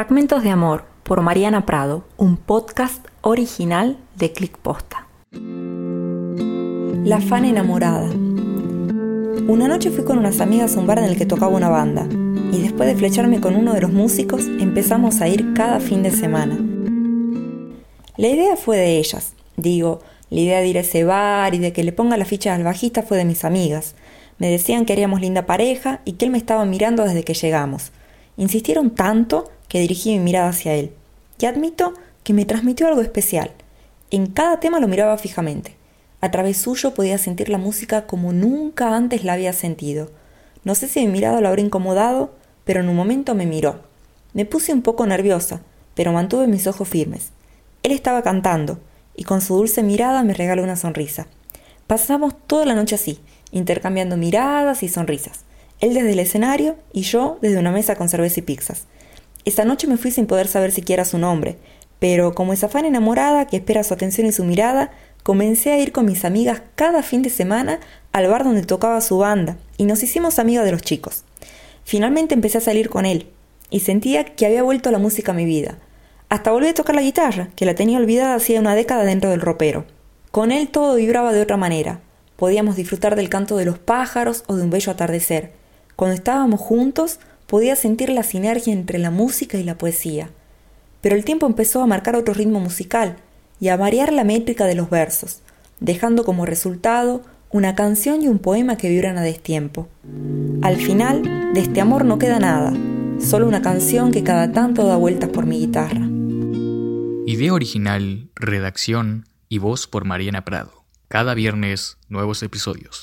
Fragmentos de Amor por Mariana Prado, un podcast original de Click Posta. La fan enamorada. Una noche fui con unas amigas a un bar en el que tocaba una banda, y después de flecharme con uno de los músicos, empezamos a ir cada fin de semana. La idea fue de ellas, digo, la idea de ir a ese bar y de que le ponga la ficha al bajista fue de mis amigas. Me decían que haríamos linda pareja y que él me estaba mirando desde que llegamos. Insistieron tanto que dirigí mi mirada hacia él. Y admito que me transmitió algo especial. En cada tema lo miraba fijamente. A través suyo podía sentir la música como nunca antes la había sentido. No sé si mi mirada lo habrá incomodado, pero en un momento me miró. Me puse un poco nerviosa, pero mantuve mis ojos firmes. Él estaba cantando, y con su dulce mirada me regaló una sonrisa. Pasamos toda la noche así, intercambiando miradas y sonrisas. Él desde el escenario y yo desde una mesa con cerveza y pizzas. Esa noche me fui sin poder saber siquiera su nombre, pero como esa fan enamorada que espera su atención y su mirada, comencé a ir con mis amigas cada fin de semana al bar donde tocaba su banda y nos hicimos amigas de los chicos. Finalmente empecé a salir con él y sentía que había vuelto la música a mi vida. Hasta volví a tocar la guitarra, que la tenía olvidada hacía una década dentro del ropero. Con él todo vibraba de otra manera. Podíamos disfrutar del canto de los pájaros o de un bello atardecer. Cuando estábamos juntos, podía sentir la sinergia entre la música y la poesía. Pero el tiempo empezó a marcar otro ritmo musical y a variar la métrica de los versos, dejando como resultado una canción y un poema que vibran a destiempo. Al final, de este amor no queda nada, solo una canción que cada tanto da vueltas por mi guitarra. Idea original, redacción y voz por Mariana Prado. Cada viernes, nuevos episodios.